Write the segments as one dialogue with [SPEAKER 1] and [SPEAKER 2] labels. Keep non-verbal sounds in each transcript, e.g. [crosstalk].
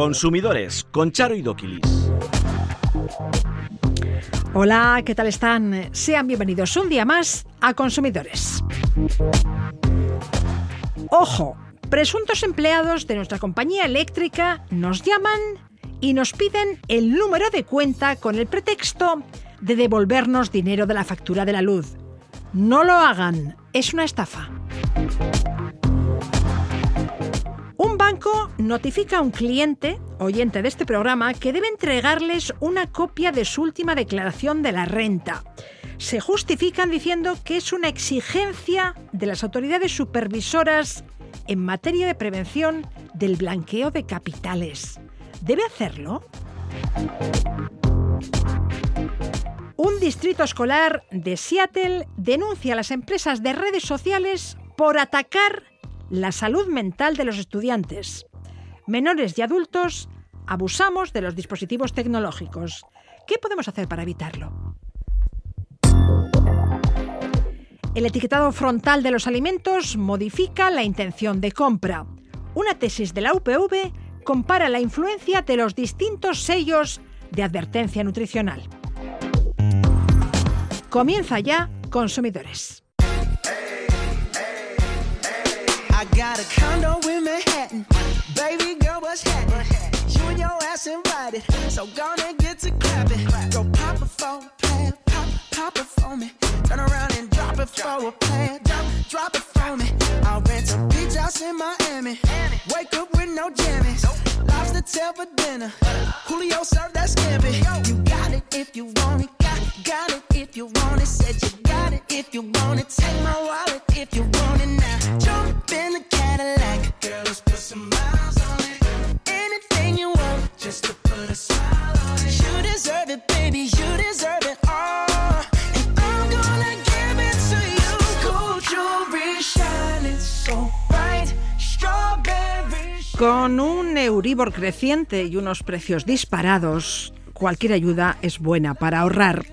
[SPEAKER 1] Consumidores con Charo y Doquilis.
[SPEAKER 2] Hola, ¿qué tal están? Sean bienvenidos un día más a Consumidores. Ojo, presuntos empleados de nuestra compañía eléctrica nos llaman y nos piden el número de cuenta con el pretexto de devolvernos dinero de la factura de la luz. No lo hagan, es una estafa. Banco notifica a un cliente, oyente de este programa, que debe entregarles una copia de su última declaración de la renta. Se justifican diciendo que es una exigencia de las autoridades supervisoras en materia de prevención del blanqueo de capitales. ¿Debe hacerlo? Un distrito escolar de Seattle denuncia a las empresas de redes sociales por atacar la salud mental de los estudiantes. Menores y adultos abusamos de los dispositivos tecnológicos. ¿Qué podemos hacer para evitarlo? El etiquetado frontal de los alimentos modifica la intención de compra. Una tesis de la UPV compara la influencia de los distintos sellos de advertencia nutricional. Comienza ya Consumidores. Got a condo in Manhattan. Baby girl, what's happening? You and your ass invited. So gonna get to clapping. Go pop a plan, pop, pop it for me. Turn around and drop it for a plan, drop, drop it for me. I'll rent a beach house in Miami. Wake up with no jammies. Lobster tail for dinner. Julio served that scampi. You got it if you want it. If you want. Take my wallet if you want it. Jump in the Cadillac. Girl, let's some miles on it. You want, just to put a. You deserve it, baby. You deserve it all. Con un Euribor creciente y unos precios disparados, cualquier ayuda es buena para ahorrar.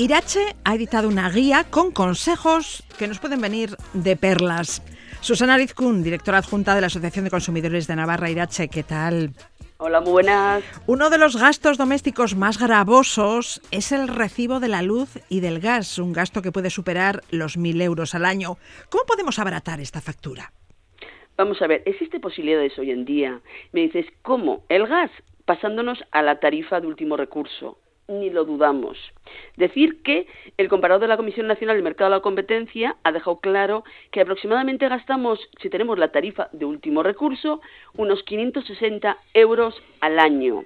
[SPEAKER 2] Irache ha editado una guía con consejos que nos pueden venir de perlas. Susana Rizkun, directora adjunta de la Asociación de Consumidores de Navarra Irache, ¿qué tal?
[SPEAKER 3] Hola, muy buenas.
[SPEAKER 2] Uno de los gastos domésticos más gravosos es el recibo de la luz y del gas, un gasto que puede superar los mil euros al año. ¿Cómo podemos abaratar esta factura?
[SPEAKER 3] Vamos a ver, ¿existe posibilidades hoy en día? Me dices, ¿cómo? El gas, pasándonos a la tarifa de último recurso ni lo dudamos. Decir que el comparador de la Comisión Nacional del Mercado de la Competencia ha dejado claro que aproximadamente gastamos, si tenemos la tarifa de último recurso, unos 560 euros al año.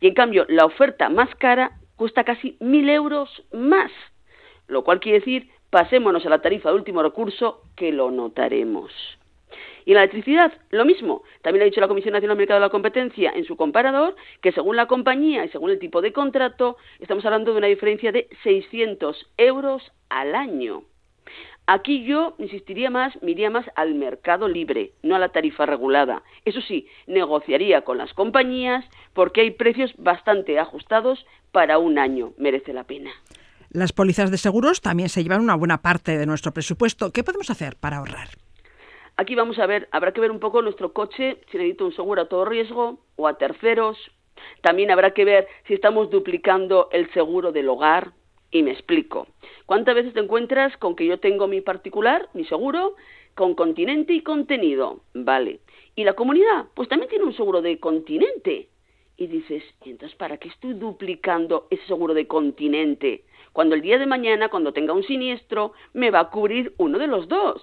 [SPEAKER 3] Y en cambio, la oferta más cara cuesta casi 1.000 euros más. Lo cual quiere decir, pasémonos a la tarifa de último recurso, que lo notaremos. Y en la electricidad, lo mismo. También ha dicho la Comisión Nacional del Mercado de la Competencia en su comparador que según la compañía y según el tipo de contrato, estamos hablando de una diferencia de 600 euros al año. Aquí yo insistiría más, me iría más al mercado libre, no a la tarifa regulada. Eso sí, negociaría con las compañías porque hay precios bastante ajustados para un año. Merece la pena.
[SPEAKER 2] Las pólizas de seguros también se llevan una buena parte de nuestro presupuesto. ¿Qué podemos hacer para ahorrar?
[SPEAKER 3] Aquí vamos a ver, habrá que ver un poco nuestro coche, si necesita un seguro a todo riesgo o a terceros. También habrá que ver si estamos duplicando el seguro del hogar. Y me explico. ¿Cuántas veces te encuentras con que yo tengo mi particular, mi seguro, con continente y contenido? Vale. ¿Y la comunidad? Pues también tiene un seguro de continente. Y dices, entonces para qué estoy duplicando ese seguro de continente? Cuando el día de mañana, cuando tenga un siniestro, me va a cubrir uno de los dos.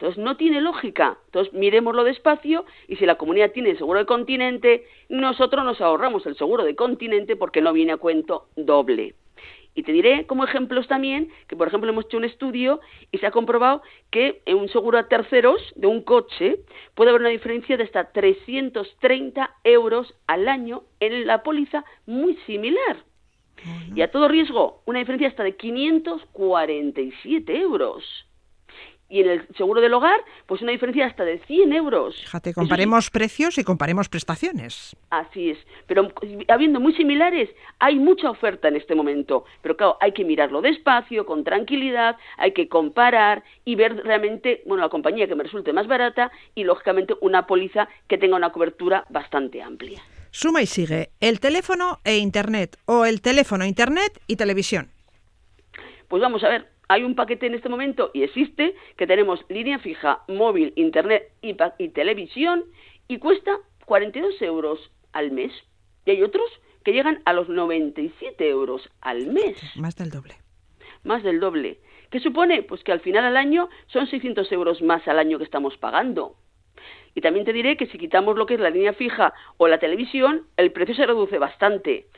[SPEAKER 3] Entonces no tiene lógica. Entonces miremoslo despacio y si la comunidad tiene el seguro de continente, nosotros nos ahorramos el seguro de continente porque no viene a cuento doble. Y te diré como ejemplos también que, por ejemplo, hemos hecho un estudio y se ha comprobado que en un seguro a terceros de un coche puede haber una diferencia de hasta 330 euros al año en la póliza muy similar. Y a todo riesgo, una diferencia hasta de 547 euros y en el seguro del hogar, pues una diferencia hasta de 100 euros.
[SPEAKER 2] Fíjate, comparemos precios y comparemos prestaciones.
[SPEAKER 3] Así es, pero habiendo muy similares, hay mucha oferta en este momento, pero claro, hay que mirarlo despacio, con tranquilidad, hay que comparar y ver realmente, bueno, la compañía que me resulte más barata y lógicamente una póliza que tenga una cobertura bastante amplia.
[SPEAKER 2] Suma y sigue el teléfono e internet o el teléfono, internet y televisión.
[SPEAKER 3] Pues vamos a ver, hay un paquete en este momento y existe que tenemos línea fija, móvil, internet y, y televisión y cuesta 42 euros al mes. Y hay otros que llegan a los 97 euros al mes.
[SPEAKER 2] Más del doble.
[SPEAKER 3] Más del doble. ¿Qué supone? Pues que al final al año son 600 euros más al año que estamos pagando. Y también te diré que si quitamos lo que es la línea fija o la televisión, el precio se reduce bastante.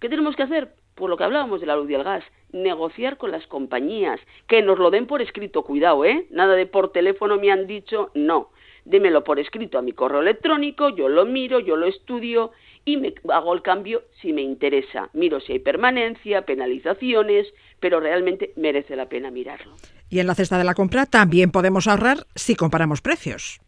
[SPEAKER 3] ¿Qué tenemos que hacer? Por lo que hablábamos de la luz y el gas, negociar con las compañías, que nos lo den por escrito, cuidado, ¿eh? Nada de por teléfono me han dicho, no. Démelo por escrito a mi correo electrónico, yo lo miro, yo lo estudio y me hago el cambio si me interesa. Miro si hay permanencia, penalizaciones, pero realmente merece la pena mirarlo.
[SPEAKER 2] Y en la cesta de la compra también podemos ahorrar si comparamos precios.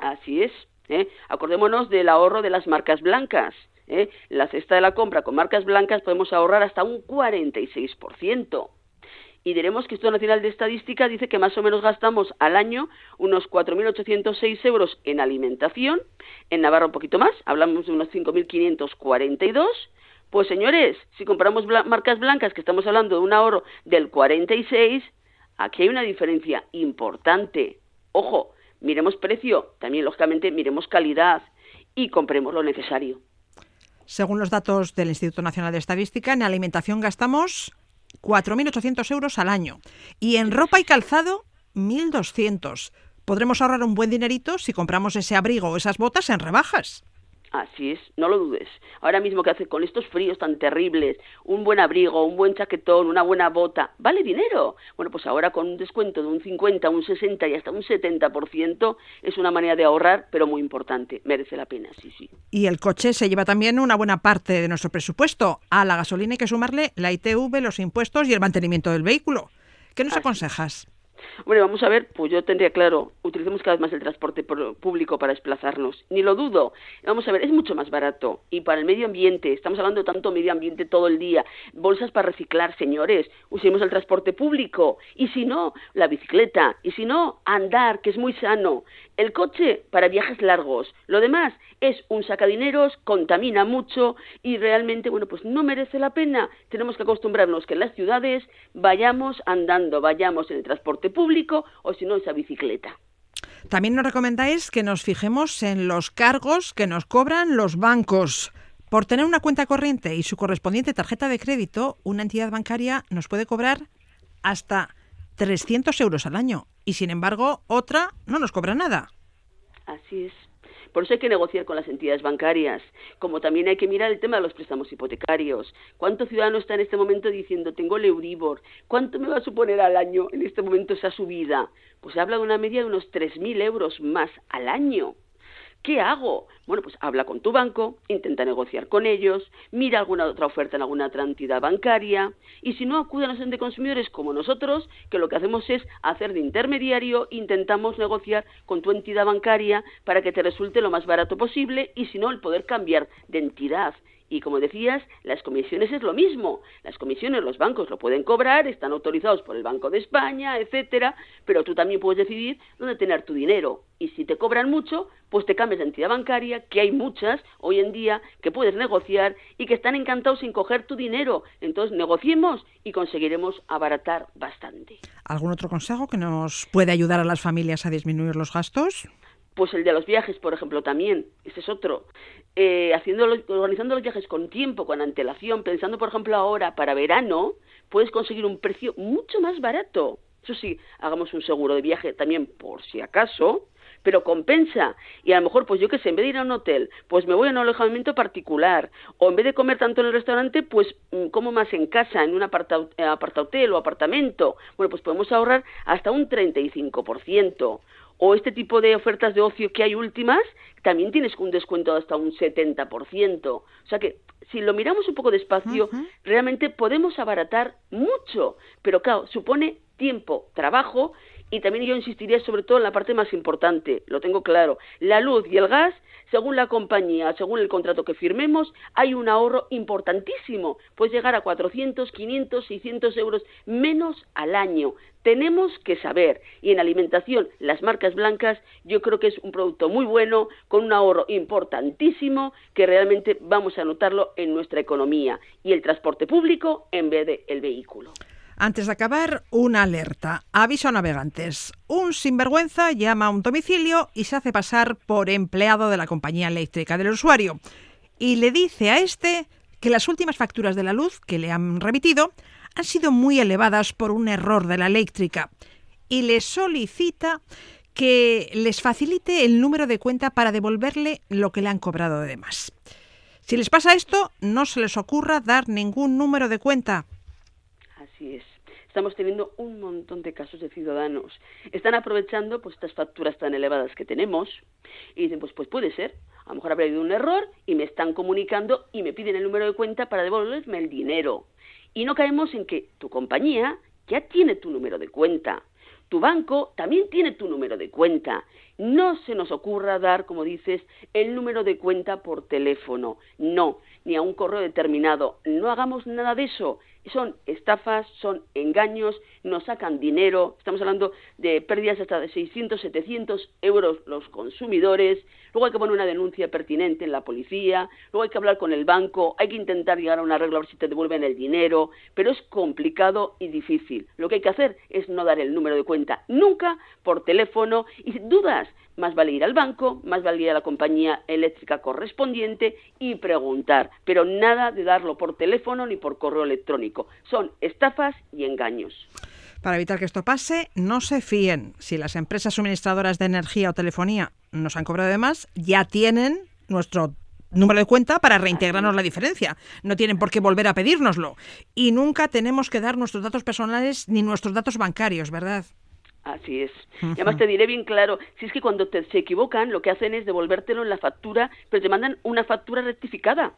[SPEAKER 3] Así es. ¿eh? Acordémonos del ahorro de las marcas blancas. ¿Eh? La cesta de la compra con marcas blancas podemos ahorrar hasta un 46% y diremos que Instituto Nacional de Estadística dice que más o menos gastamos al año unos 4.806 euros en alimentación, en Navarra un poquito más, hablamos de unos 5.542. Pues señores, si compramos marcas blancas, que estamos hablando de un ahorro del 46, aquí hay una diferencia importante. Ojo, miremos precio, también lógicamente miremos calidad y compremos lo necesario.
[SPEAKER 2] Según los datos del Instituto Nacional de Estadística, en alimentación gastamos 4.800 euros al año. Y en ropa y calzado, 1.200. Podremos ahorrar un buen dinerito si compramos ese abrigo o esas botas en rebajas.
[SPEAKER 3] Así es, no lo dudes. Ahora mismo que hace con estos fríos tan terribles, un buen abrigo, un buen chaquetón, una buena bota, vale dinero. Bueno, pues ahora con un descuento de un 50, un 60 y hasta un 70% es una manera de ahorrar, pero muy importante. Merece la pena, sí, sí.
[SPEAKER 2] Y el coche se lleva también una buena parte de nuestro presupuesto. A la gasolina hay que sumarle la ITV, los impuestos y el mantenimiento del vehículo. ¿Qué nos aconsejas?
[SPEAKER 3] Bueno, vamos a ver, pues yo tendría claro, utilicemos cada vez más el transporte público para desplazarnos. Ni lo dudo. Vamos a ver, es mucho más barato. Y para el medio ambiente, estamos hablando de tanto medio ambiente todo el día. Bolsas para reciclar, señores. Usemos el transporte público. Y si no, la bicicleta. Y si no, andar, que es muy sano. El coche para viajes largos. Lo demás es un sacadineros, contamina mucho y realmente, bueno, pues no merece la pena. Tenemos que acostumbrarnos que en las ciudades vayamos andando, vayamos en el transporte público o si no esa bicicleta.
[SPEAKER 2] También nos recomendáis que nos fijemos en los cargos que nos cobran los bancos. Por tener una cuenta corriente y su correspondiente tarjeta de crédito, una entidad bancaria nos puede cobrar hasta 300 euros al año y, sin embargo, otra no nos cobra nada.
[SPEAKER 3] Así es. Por eso hay que negociar con las entidades bancarias, como también hay que mirar el tema de los préstamos hipotecarios. ¿Cuánto ciudadano está en este momento diciendo, tengo el Euribor? ¿Cuánto me va a suponer al año en este momento esa subida? Pues se habla de una media de unos 3.000 euros más al año. ¿Qué hago? Bueno, pues habla con tu banco, intenta negociar con ellos, mira alguna otra oferta en alguna otra entidad bancaria y si no, acude a los de consumidores como nosotros, que lo que hacemos es hacer de intermediario, intentamos negociar con tu entidad bancaria para que te resulte lo más barato posible y si no, el poder cambiar de entidad y como decías, las comisiones es lo mismo. Las comisiones los bancos lo pueden cobrar, están autorizados por el Banco de España, etcétera, pero tú también puedes decidir dónde tener tu dinero. Y si te cobran mucho, pues te cambias de entidad bancaria, que hay muchas hoy en día que puedes negociar y que están encantados sin coger tu dinero. Entonces negociemos y conseguiremos abaratar bastante.
[SPEAKER 2] ¿Algún otro consejo que nos puede ayudar a las familias a disminuir los gastos?
[SPEAKER 3] Pues el de los viajes, por ejemplo, también, ese es otro. Eh, organizando los viajes con tiempo, con antelación, pensando, por ejemplo, ahora para verano, puedes conseguir un precio mucho más barato. Eso sí, hagamos un seguro de viaje también por si acaso, pero compensa. Y a lo mejor, pues yo qué sé, en vez de ir a un hotel, pues me voy a un alojamiento particular. O en vez de comer tanto en el restaurante, pues mm, como más en casa, en un aparta, eh, apartahotel o apartamento. Bueno, pues podemos ahorrar hasta un 35% o este tipo de ofertas de ocio que hay últimas, también tienes un descuento de hasta un 70%. O sea que si lo miramos un poco despacio, realmente podemos abaratar mucho, pero claro, supone tiempo, trabajo Y también yo insistiría sobre todo en la parte más importante, lo tengo claro, la luz y el gas según la compañía, según el contrato que firmemos, hay un ahorro importantísimo. Puede llegar a 400, 500, 600 euros menos al año. Tenemos que saber. Y en alimentación, las marcas blancas, yo creo que es un producto muy bueno, con un ahorro importantísimo, que realmente vamos a notarlo en nuestra economía. Y el transporte público en vez del el vehículo.
[SPEAKER 2] Antes de acabar, una alerta. Aviso a navegantes. Un sinvergüenza llama a un domicilio y se hace pasar por empleado de la compañía eléctrica del usuario. Y le dice a este que las últimas facturas de la luz que le han remitido han sido muy elevadas por un error de la eléctrica. Y le solicita que les facilite el número de cuenta para devolverle lo que le han cobrado de más. Si les pasa esto, no se les ocurra dar ningún número de cuenta,
[SPEAKER 3] Así es. Estamos teniendo un montón de casos de ciudadanos. Están aprovechando pues estas facturas tan elevadas que tenemos y dicen, pues, pues puede ser. A lo mejor habrá habido un error y me están comunicando y me piden el número de cuenta para devolverme el dinero. Y no caemos en que tu compañía ya tiene tu número de cuenta. Tu banco también tiene tu número de cuenta. No se nos ocurra dar, como dices, el número de cuenta por teléfono. No, ni a un correo determinado. No hagamos nada de eso son estafas, son engaños, nos sacan dinero, estamos hablando de pérdidas hasta de 600, 700 euros los consumidores, luego hay que poner una denuncia pertinente en la policía, luego hay que hablar con el banco, hay que intentar llegar a un arreglo a ver si te devuelven el dinero, pero es complicado y difícil. Lo que hay que hacer es no dar el número de cuenta nunca por teléfono y dudas, más vale ir al banco, más vale ir a la compañía eléctrica correspondiente y preguntar, pero nada de darlo por teléfono ni por correo electrónico. Son estafas y engaños.
[SPEAKER 2] Para evitar que esto pase, no se fíen. Si las empresas suministradoras de energía o telefonía nos han cobrado de más, ya tienen nuestro número de cuenta para reintegrarnos la diferencia. No tienen por qué volver a pedírnoslo. Y nunca tenemos que dar nuestros datos personales ni nuestros datos bancarios, ¿verdad?
[SPEAKER 3] Así es. Y además te diré bien claro, si es que cuando te, se equivocan, lo que hacen es devolvértelo en la factura, pero te mandan una factura rectificada,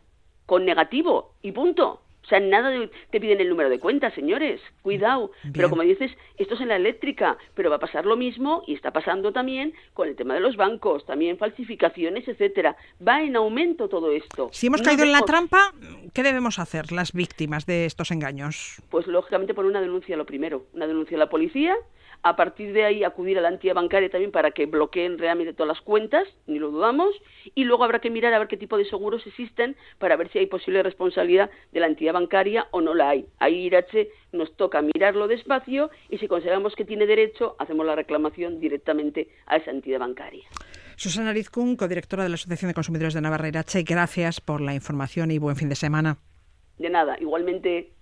[SPEAKER 3] con negativo, y punto. O sea, nada de, te piden el número de cuenta, señores. Cuidado. Pero como dices, esto es en la eléctrica, pero va a pasar lo mismo y está pasando también con el tema de los bancos, también falsificaciones, etcétera. Va en aumento todo esto.
[SPEAKER 2] Si hemos caído en la trampa, ¿qué debemos hacer las víctimas de estos engaños?
[SPEAKER 3] Pues lógicamente poner una denuncia lo primero, una denuncia a la policía a partir de ahí acudir a la entidad bancaria también para que bloqueen realmente todas las cuentas, ni lo dudamos, y luego habrá que mirar a ver qué tipo de seguros existen para ver si hay posible responsabilidad de la entidad bancaria o no la hay. Ahí Irache nos toca mirarlo despacio y si consideramos que tiene derecho, hacemos la reclamación directamente a esa entidad bancaria.
[SPEAKER 2] Susana Rizkun, codirectora de la Asociación de Consumidores de Navarra Irache, gracias por la información y buen fin de semana.
[SPEAKER 3] De nada, igualmente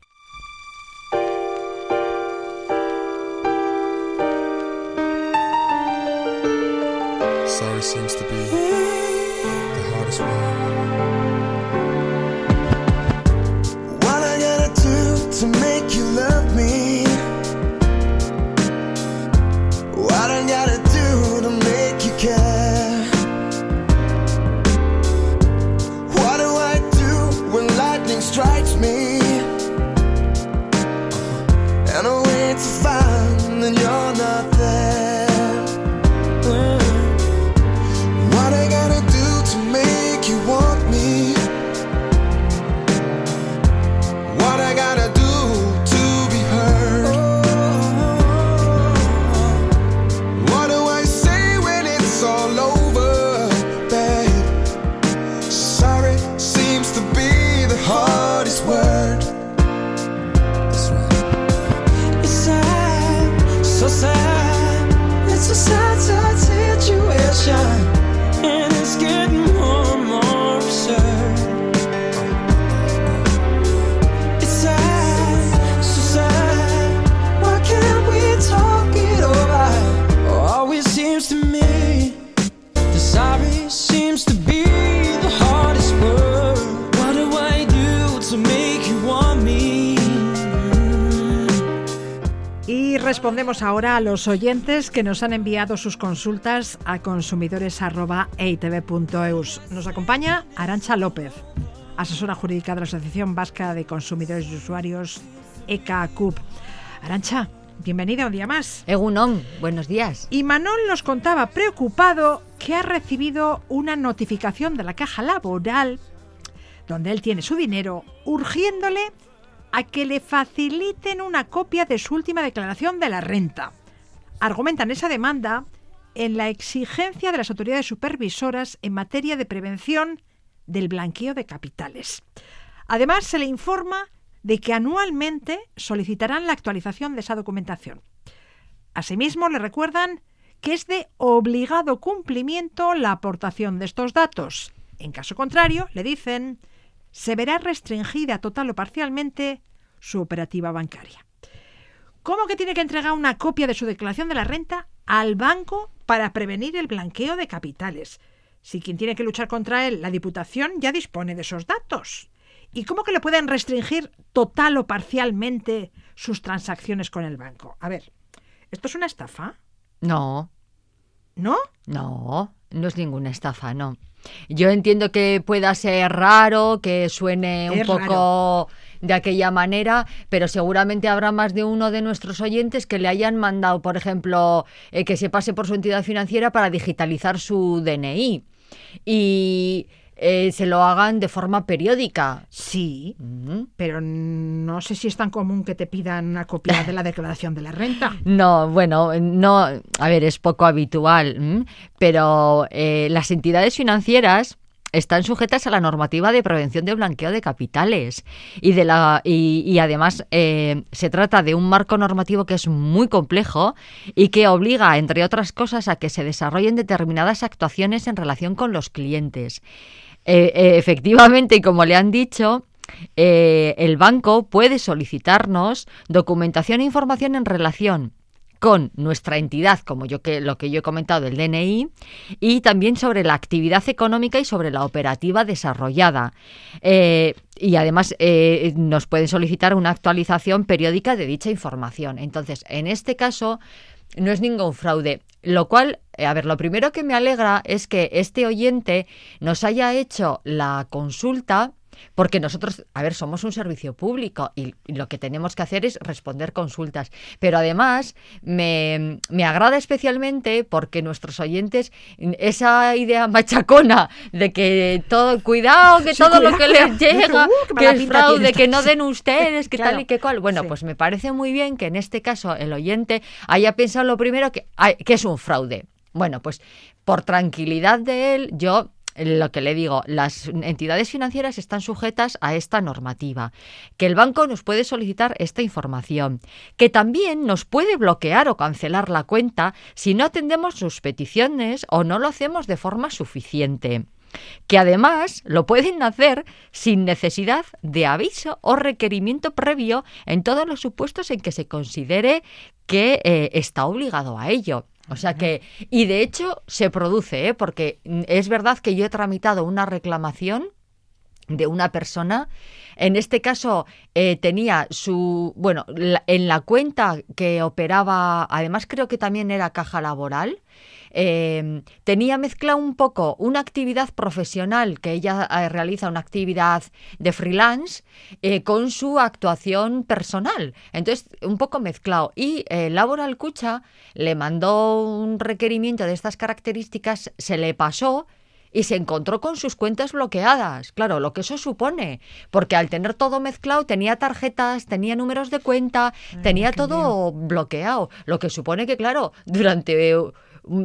[SPEAKER 4] sorry seems to be the hardest one.
[SPEAKER 2] passion respondemos ahora a los oyentes que nos han enviado sus consultas a consumidores.eitv.eus. Nos acompaña Arancha López, asesora jurídica de la Asociación Vasca de Consumidores y Usuarios, ECACUP. Arancha, bienvenida un día más.
[SPEAKER 5] Egunon, buenos días.
[SPEAKER 2] Y Manol nos contaba preocupado que ha recibido una notificación de la caja laboral donde él tiene su dinero, urgiéndole a que le faciliten una copia de su última declaración de la renta. Argumentan esa demanda en la exigencia de las autoridades supervisoras en materia de prevención del blanqueo de capitales. Además, se le informa de que anualmente solicitarán la actualización de esa documentación. Asimismo, le recuerdan que es de obligado cumplimiento la aportación de estos datos. En caso contrario, le dicen, se verá restringida total o parcialmente su operativa bancaria. ¿Cómo que tiene que entregar una copia de su declaración de la renta al banco para prevenir el blanqueo de capitales? Si quien tiene que luchar contra él, la Diputación, ya dispone de esos datos. ¿Y cómo que le pueden restringir total o parcialmente sus transacciones con el banco? A ver, ¿esto es una estafa?
[SPEAKER 5] No,
[SPEAKER 2] ¿No?
[SPEAKER 5] no, no es ninguna estafa, no. Yo entiendo que pueda ser raro, que suene un
[SPEAKER 2] Es
[SPEAKER 5] poco de aquella manera, pero seguramente habrá más de uno de nuestros oyentes que le hayan mandado, por ejemplo, eh, que se pase por su entidad financiera para digitalizar su DNI y eh, se lo hagan de forma periódica.
[SPEAKER 2] Sí, pero no sé si es tan común que te pidan una copia de la [laughs] declaración de la renta.
[SPEAKER 5] No, bueno, no, a ver, es poco habitual, ¿m? pero eh, las entidades financieras están sujetas a la normativa de prevención de blanqueo de capitales y de la y, y además eh, se trata de un marco normativo que es muy complejo y que obliga, entre otras cosas, a que se desarrollen determinadas actuaciones en relación con los clientes. Eh, eh, efectivamente, como le han dicho, eh, el banco puede solicitarnos documentación e información en relación con nuestra entidad, como yo que lo que yo he comentado del DNI, y también sobre la actividad económica y sobre la operativa desarrollada. Eh, y además eh, nos pueden solicitar una actualización periódica de dicha información. Entonces, en este caso, no es ningún fraude. Lo cual, eh, a ver, lo primero que me alegra es que este oyente nos haya hecho la consulta. Porque nosotros, a ver, somos un servicio público y, lo que tenemos que hacer es responder consultas. Pero además me, me agrada especialmente porque nuestros oyentes, esa idea machacona de que todo, cuidado, que
[SPEAKER 2] Sí,
[SPEAKER 5] todo lo que les [laughs] llega,
[SPEAKER 2] Uh,
[SPEAKER 5] que es fraude, que no den ustedes, que
[SPEAKER 2] Claro.
[SPEAKER 5] tal y que cual. Bueno,
[SPEAKER 2] Sí.
[SPEAKER 5] pues me parece muy bien que en este caso el oyente haya pensado lo primero que, que es un fraude. Bueno, pues por tranquilidad de él, yo lo que le digo, las entidades financieras están sujetas a esta normativa, que el banco nos puede solicitar esta información, que también nos puede bloquear o cancelar la cuenta si no atendemos sus peticiones o no lo hacemos de forma suficiente que además lo pueden hacer sin necesidad de aviso o requerimiento previo en todos los supuestos en que se considere que eh, está obligado a ello. O sea que, y de hecho se produce, ¿eh? porque es verdad que yo he tramitado una reclamación de una persona. En este caso eh, tenía su, bueno, la- en la cuenta que operaba, además creo que también era caja laboral, eh, tenía mezclado un poco una actividad profesional que ella eh, realiza, una actividad de freelance, eh, con su actuación personal. Entonces, un poco mezclado. Y eh, Laboral Cucha le mandó un requerimiento de estas características, se le pasó y se encontró con sus cuentas bloqueadas. Claro, lo que eso supone, porque al tener todo mezclado tenía tarjetas, tenía números de cuenta, tenía todo bloqueado, lo que supone que claro, durante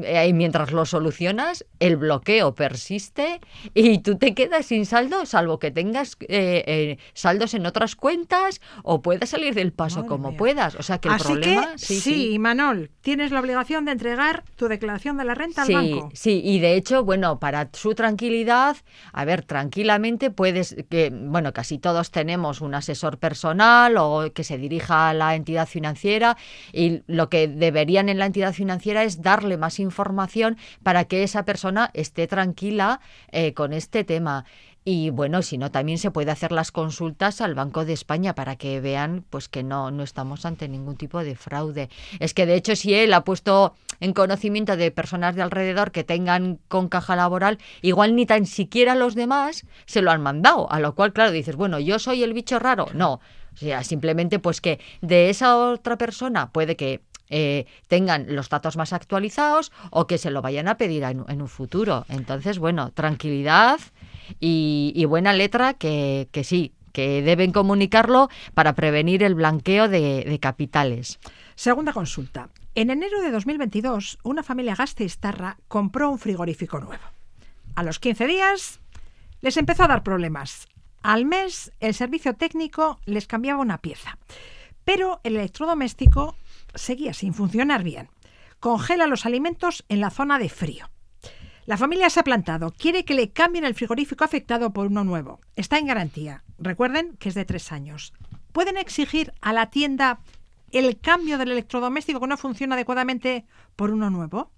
[SPEAKER 5] eh, mientras lo solucionas, el bloqueo persiste y tú te quedas sin saldo, salvo que tengas eh, eh, saldos en otras cuentas o puedas salir del paso
[SPEAKER 2] Madre
[SPEAKER 5] como
[SPEAKER 2] mía.
[SPEAKER 5] puedas. O sea que el
[SPEAKER 2] Así
[SPEAKER 5] problema...
[SPEAKER 2] que, sí, Manol, tienes la obligación de entregar tu declaración de la renta
[SPEAKER 5] Sí,
[SPEAKER 2] al banco.
[SPEAKER 5] sí, y de hecho, bueno, para su tranquilidad, a ver, tranquilamente puedes, que, bueno, casi todos tenemos un asesor personal o que se dirija a la entidad financiera y lo que deberían en la entidad financiera es darle más información para que esa persona esté tranquila eh, con este tema. Y bueno, si no, también se puede hacer las consultas al Banco de España para que vean pues que no, no estamos ante ningún tipo de fraude. Es que de hecho si él ha puesto en conocimiento de personas de alrededor que tengan con caja laboral, igual ni tan siquiera los demás se lo han mandado. A lo cual, claro, dices, bueno, yo soy el bicho raro. No. O sea, simplemente pues que de esa otra persona puede que eh, tengan los datos más actualizados o que se lo vayan a pedir en, un futuro. Entonces, bueno, tranquilidad y, buena letra que, que sí, que deben comunicarlo para prevenir el blanqueo de, de capitales.
[SPEAKER 2] Segunda consulta. En enero de 2022, una familia gasteiztarra compró un frigorífico nuevo. A los 15 días les empezó a dar problemas. Al mes, el servicio técnico les cambiaba una pieza. Pero el electrodoméstico seguía sin funcionar bien. Congela los alimentos en la zona de frío. La familia se ha plantado. Quiere que le cambien el frigorífico afectado por uno nuevo. Está en garantía. Recuerden que es de tres años. ¿Pueden exigir a la tienda el cambio del electrodoméstico que no funciona adecuadamente por uno nuevo?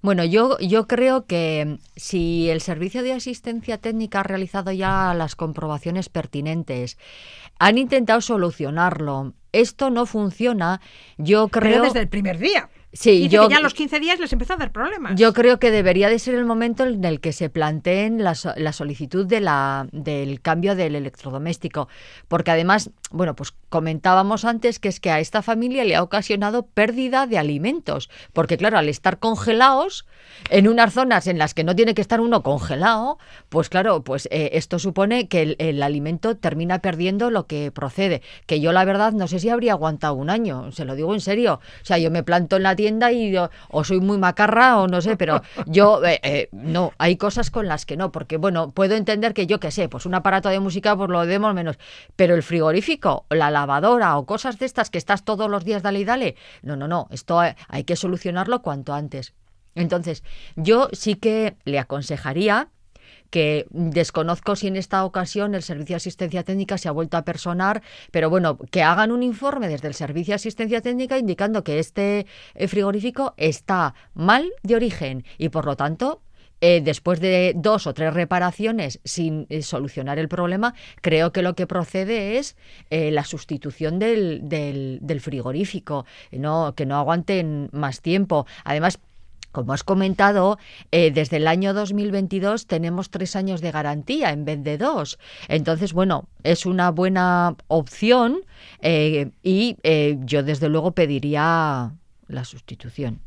[SPEAKER 5] Bueno, yo, yo creo que si el servicio de asistencia técnica ha realizado ya las comprobaciones pertinentes, han intentado solucionarlo, esto no funciona, yo creo...
[SPEAKER 2] Pero desde el primer día.
[SPEAKER 5] Sí,
[SPEAKER 2] Dice
[SPEAKER 5] yo,
[SPEAKER 2] que ya a los 15 días les empezó a dar problemas.
[SPEAKER 5] yo creo que debería de ser el momento en el que se planteen la, la solicitud de la, del cambio del electrodoméstico, porque además, bueno, pues comentábamos antes que es que a esta familia le ha ocasionado pérdida de alimentos, porque claro, al estar congelados en unas zonas en las que no tiene que estar uno congelado, pues claro, pues eh, esto supone que el, el alimento termina perdiendo lo que procede, que yo la verdad no sé si habría aguantado un año, se lo digo en serio, o sea, yo me planto en la tienda y yo, o soy muy macarra o no sé, pero yo [laughs] eh, eh, no, hay cosas con las que no, porque bueno, puedo entender que yo qué sé, pues un aparato de música pues lo demos menos, pero el frigorífico, la lavadora o cosas de estas que estás todos los días dale y dale, no, no, no, esto hay que solucionarlo cuanto antes. Entonces, yo sí que le aconsejaría que desconozco si en esta ocasión el Servicio de Asistencia Técnica se ha vuelto a personar, pero bueno, que hagan un informe desde el Servicio de Asistencia Técnica indicando que este eh, frigorífico está mal de origen y por lo tanto eh, después de dos o tres reparaciones sin eh, solucionar el problema, creo que lo que procede es la sustitución del, del- del frigorífico, no, que no aguanten más tiempo. Además, como has comentado, eh, desde el año 2022 tenemos tres años de garantía en vez de dos. Entonces, bueno, es una buena opción eh, y eh, yo desde luego pediría la sustitución.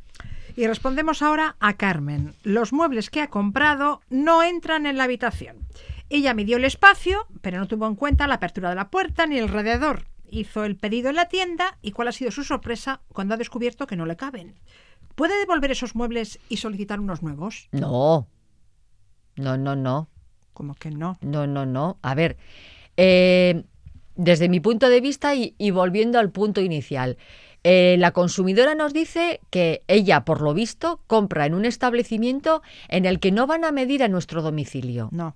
[SPEAKER 2] Y respondemos ahora a Carmen. Los muebles que ha comprado no entran en la habitación. Ella midió el espacio, pero no tuvo en cuenta la apertura de la puerta ni el radiador. Hizo el pedido en la tienda y cuál ha sido su sorpresa cuando ha descubierto que no le caben. ¿Puede devolver esos muebles y solicitar unos nuevos?
[SPEAKER 5] No, no, no, no.
[SPEAKER 2] Como que no.
[SPEAKER 5] No, no, no. A ver, eh, desde mi punto de vista y, y volviendo al punto inicial, eh, la consumidora nos dice que ella, por lo visto, compra en un establecimiento en el que no van a medir a nuestro domicilio.
[SPEAKER 2] No.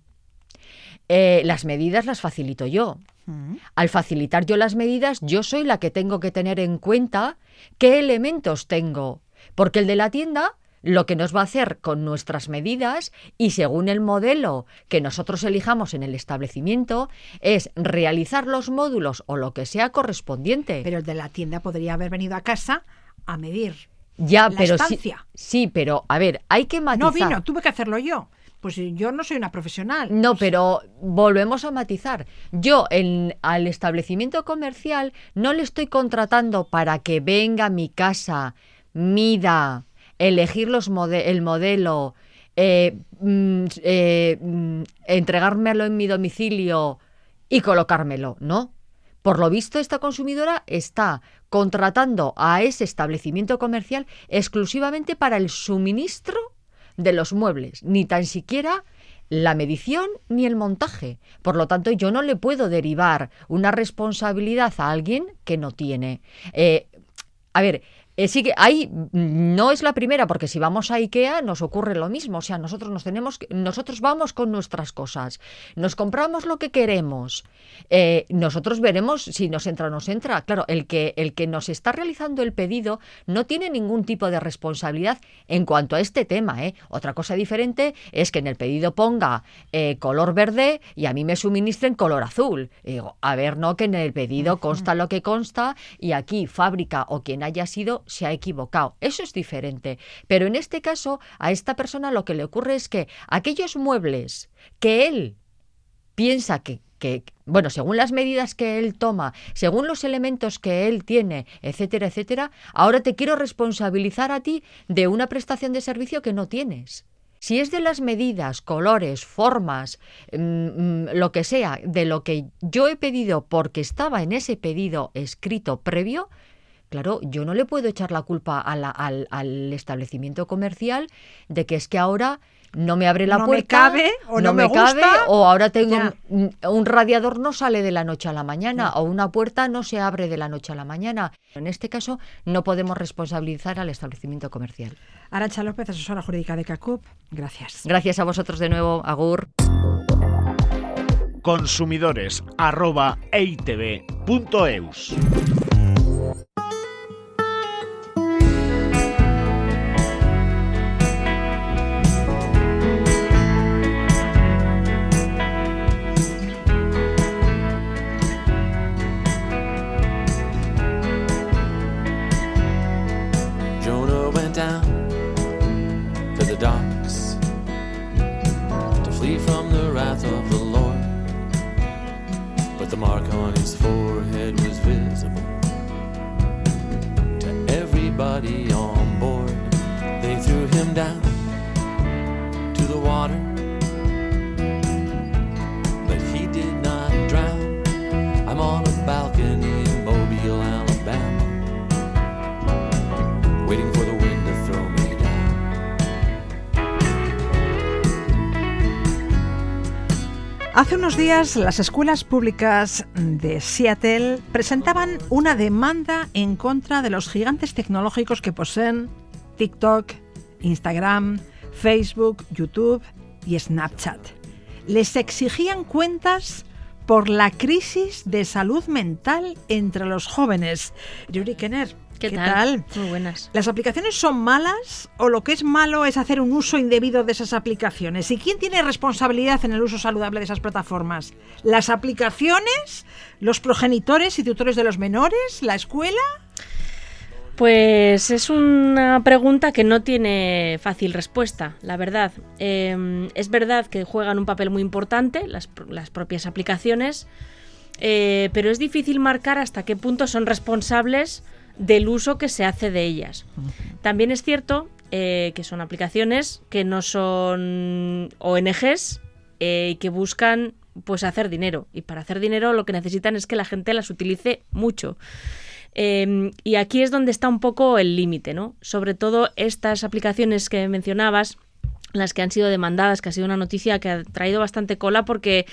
[SPEAKER 5] Eh, las medidas las facilito yo.
[SPEAKER 2] Mm.
[SPEAKER 5] Al facilitar yo las medidas, yo soy la que tengo que tener en cuenta qué elementos tengo. Porque el de la tienda lo que nos va a hacer con nuestras medidas y según el modelo que nosotros elijamos en el establecimiento es realizar los módulos o lo que sea correspondiente.
[SPEAKER 2] Pero el de la tienda podría haber venido a casa a medir.
[SPEAKER 5] ya,
[SPEAKER 2] la
[SPEAKER 5] pero
[SPEAKER 2] estancia.
[SPEAKER 5] sí, pero a ver, hay que matizar.
[SPEAKER 2] No vino, tuve que hacerlo yo. Pues yo no soy una profesional.
[SPEAKER 5] No, pero volvemos a matizar. Yo en, al establecimiento comercial no le estoy contratando para que venga a mi casa, mida, elegir los el modelo, eh, mm, eh, mm, entregármelo en mi domicilio y colocármelo, ¿no? Por lo visto, esta consumidora está contratando a ese establecimiento comercial exclusivamente para el suministro de los muebles, ni tan siquiera la medición ni el montaje. Por lo tanto, yo no le puedo derivar una responsabilidad a alguien que no tiene. Eh, a ver, eh, sí que ahí no es la primera, porque si vamos a IKEA nos ocurre lo mismo. O sea, nosotros nos tenemos, que- nosotros vamos con nuestras cosas, nos compramos lo que queremos. Eh, nosotros veremos si nos entra o nos entra. Claro, el que, el que nos está realizando el pedido no tiene ningún tipo de responsabilidad en cuanto a este tema. ¿eh? Otra cosa diferente es que en el pedido ponga eh, color verde y a mí me suministren color azul. Y digo, a ver, no, que en el pedido consta lo que consta y aquí fábrica o quien haya sido se ha equivocado. Eso es diferente. Pero en este caso, a esta persona lo que le ocurre es que aquellos muebles que él piensa que, bueno, según las medidas que él toma, según los elementos que él tiene, etcétera, etcétera, ahora te quiero responsabilizar a ti de una prestación de servicio que no tienes. Si es de las medidas, colores, formas, mm, mm, lo que sea, de lo que yo he pedido porque estaba en ese pedido escrito previo, claro, yo no le puedo echar la culpa a la- al, al establecimiento comercial de que es que ahora no me abre la
[SPEAKER 2] No me
[SPEAKER 5] puerta,
[SPEAKER 2] cabe, o no me
[SPEAKER 5] cabe,
[SPEAKER 2] gusta.
[SPEAKER 5] o ahora tengo un, un radiador no sale de la noche a la mañana, o una puerta no se abre de la noche a la mañana. En este caso, no podemos responsabilizar al establecimiento comercial.
[SPEAKER 2] Arancha López, asesora jurídica de CACUP. Gracias.
[SPEAKER 5] Gracias a vosotros de nuevo, Agur.
[SPEAKER 1] Consumidores arroba eitv.eus.
[SPEAKER 6] everybody on board. They threw him down
[SPEAKER 2] Hace unos días las escuelas públicas de Seattle presentaban una demanda en contra de los gigantes tecnológicos que poseen TikTok, Instagram, Facebook, YouTube y Snapchat. Les exigían cuentas por la crisis de salud mental entre los jóvenes. Yuri Kenner,
[SPEAKER 7] ¿Qué,
[SPEAKER 2] ¿qué
[SPEAKER 7] tal?
[SPEAKER 2] tal?
[SPEAKER 7] Muy buenas.
[SPEAKER 2] ¿Las aplicaciones son malas o lo que es malo es hacer un uso indebido de esas aplicaciones? ¿Y quién tiene responsabilidad en el uso saludable de esas plataformas? ¿Las aplicaciones? ¿Los progenitores y tutores de los menores? ¿La escuela?
[SPEAKER 7] Pues es una pregunta que no tiene fácil respuesta, la verdad. Eh, es verdad que juegan un papel muy importante las propias aplicaciones, eh, pero es difícil marcar hasta qué punto son responsables del uso que se hace de ellas. También es cierto eh, que son aplicaciones que no son ONGs eh, y que buscan pues hacer dinero. Y para hacer dinero lo que necesitan es que la gente las utilice mucho. Eh, y aquí es donde está un poco el límite, ¿no? Sobre todo estas aplicaciones que mencionabas, las que han sido demandadas, que ha sido una noticia que ha traído bastante cola porque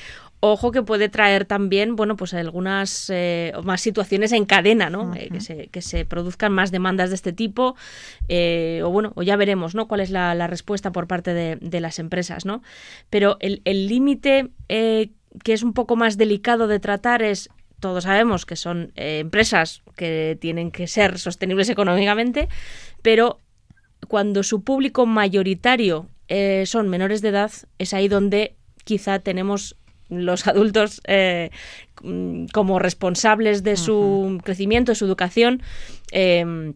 [SPEAKER 7] ojo que puede traer también, bueno, pues algunas eh, más situaciones en cadena, ¿no? Eh, que, se, que se produzcan más demandas de este tipo eh, o bueno, o ya veremos, ¿no? Cuál es la, la respuesta por parte de, de las empresas, ¿no? Pero el límite que es un poco más delicado de tratar es todos sabemos que son eh, empresas que tienen que ser sostenibles económicamente, pero cuando su público mayoritario eh, son menores de edad, es ahí donde quizá tenemos los adultos eh, mm, como responsables de su crecimiento, de su educación, eh,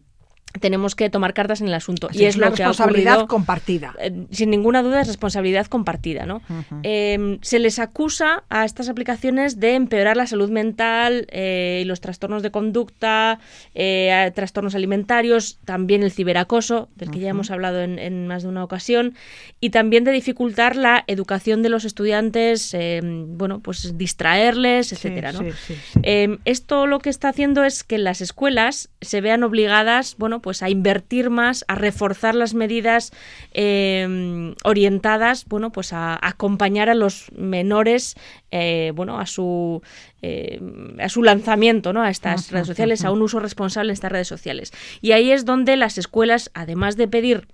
[SPEAKER 7] tenemos que tomar cartas en el asunto.
[SPEAKER 2] Así
[SPEAKER 7] y es
[SPEAKER 2] una
[SPEAKER 7] lo que ha
[SPEAKER 2] responsabilidad
[SPEAKER 7] ocurrido
[SPEAKER 2] compartida.
[SPEAKER 7] eh, sin ninguna duda es responsabilidad compartida, ¿no? Eh, se les acusa a estas aplicaciones de empeorar la salud mental eh, y los trastornos de conducta, eh, trastornos alimentarios, también el ciberacoso, del que ya hemos hablado en, en más de una ocasión, y también de dificultar la educación de los estudiantes, eh, bueno, pues distraerles, etcétera, ¿no?
[SPEAKER 2] sí, sí, sí.
[SPEAKER 7] Eh, esto lo que está haciendo es que las escuelas se vean obligadas, bueno, pues a invertir más, a reforzar las medidas eh, orientadas, bueno, pues a, acompañar a los menores, eh, bueno, a su eh, a su lanzamiento, ¿no? A estas redes sociales, a un uso responsable de estas redes sociales. Y ahí es donde las escuelas, además de pedir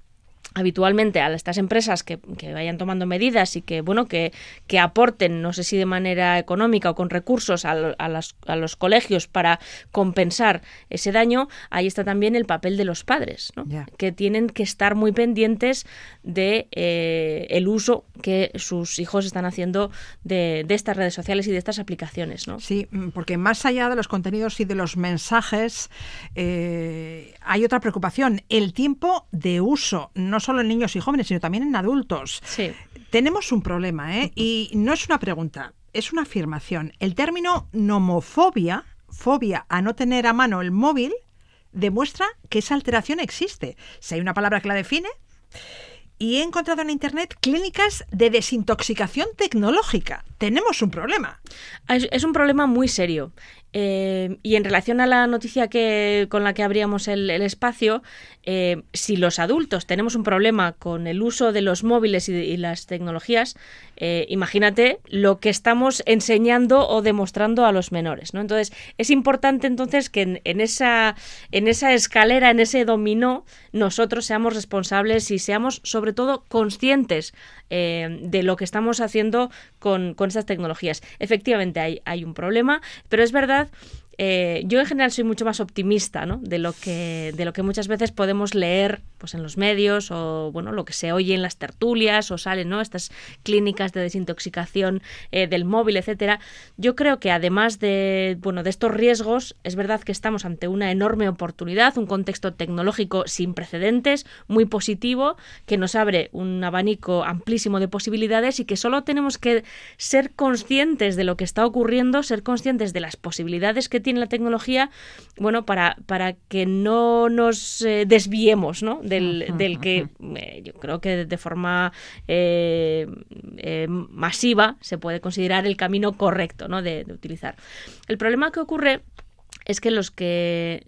[SPEAKER 7] habitualmente a estas empresas que, que vayan tomando medidas y que bueno que, que aporten no sé si de manera económica o con recursos a, a las- a los colegios para compensar ese daño ahí está también el papel de los padres que tienen que estar muy pendientes de eh, el uso que sus hijos están haciendo de, de estas redes sociales y de estas aplicaciones ¿no?
[SPEAKER 2] Sí, mm, porque más allá de los contenidos y de los mensajes, eh, hay otra preocupación, el tiempo de uso, no solo en niños y jóvenes, sino también en adultos.
[SPEAKER 7] Sí.
[SPEAKER 2] Tenemos un problema, ¿eh? Y no es una pregunta. es una afirmación. El término nomofobia, fobia a no tener a mano el móvil, demuestra que esa alteración existe. Si hay una palabra que la define, y he encontrado en Internet clínicas de desintoxicación tecnológica. Tenemos un problema.
[SPEAKER 7] Es, es un problema muy serio. Eh, y en relación a la noticia que, con la que abríamos el, el espacio, eh, si los adultos tenemos un problema con el uso de los móviles y, y las tecnologías, eh, imagínate lo que estamos enseñando o demostrando a los menores. ¿no? Entonces, es importante entonces que en, esa, en esa escalera, en ese dominó, nosotros seamos responsables y seamos sobre todo conscientes eh, de lo que estamos haciendo con, con estas tecnologías. Efectivamente, hay, hay un problema, pero es verdad eh, yo en general soy mucho más optimista ¿no? de, lo que, de lo que muchas veces podemos leer pues, en los medios o bueno, lo que se oye en las tertulias o salen ¿no? estas clínicas de desintoxicación eh, del móvil, etcétera. Yo creo que además de, bueno, de estos riesgos, es verdad que estamos ante una enorme oportunidad, un contexto tecnológico sin precedentes, muy positivo, que nos abre un abanico amplísimo de posibilidades y que solo tenemos que ser conscientes de lo que está ocurriendo, ser conscientes de las posibilidades que tiene la tecnología, bueno, para, para que no nos eh, desviemos ¿no? Del, del que eh, yo creo que de forma eh, eh, masiva se puede considerar el camino correcto ¿no? de, de utilizar. El problema que ocurre es que los que